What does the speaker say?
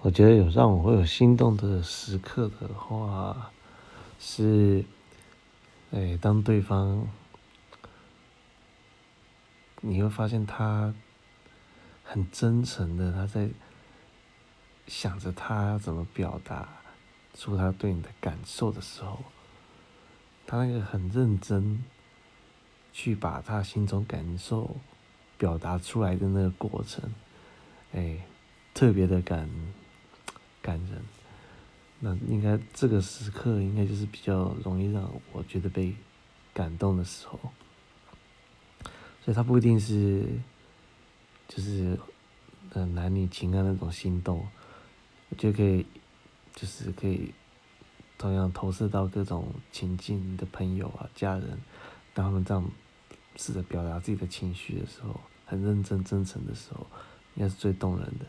我觉得有让我会有心动的时刻的话，是，哎，当对方，你会发现他很真诚的，他在想着他怎么表达出他对你的感受的时候，他那个很认真去把他心中感受表达出来的那个过程，哎，特别的感。那应该这个时刻应该就是比较容易让我觉得被感动的时候，所以他不一定是就是呃男女情感那种心动，我觉得可以就是可以同样投射到各种情境的朋友啊、家人，当他们这样试着表达自己的情绪的时候，很认真真诚的时候，应该是最动人的。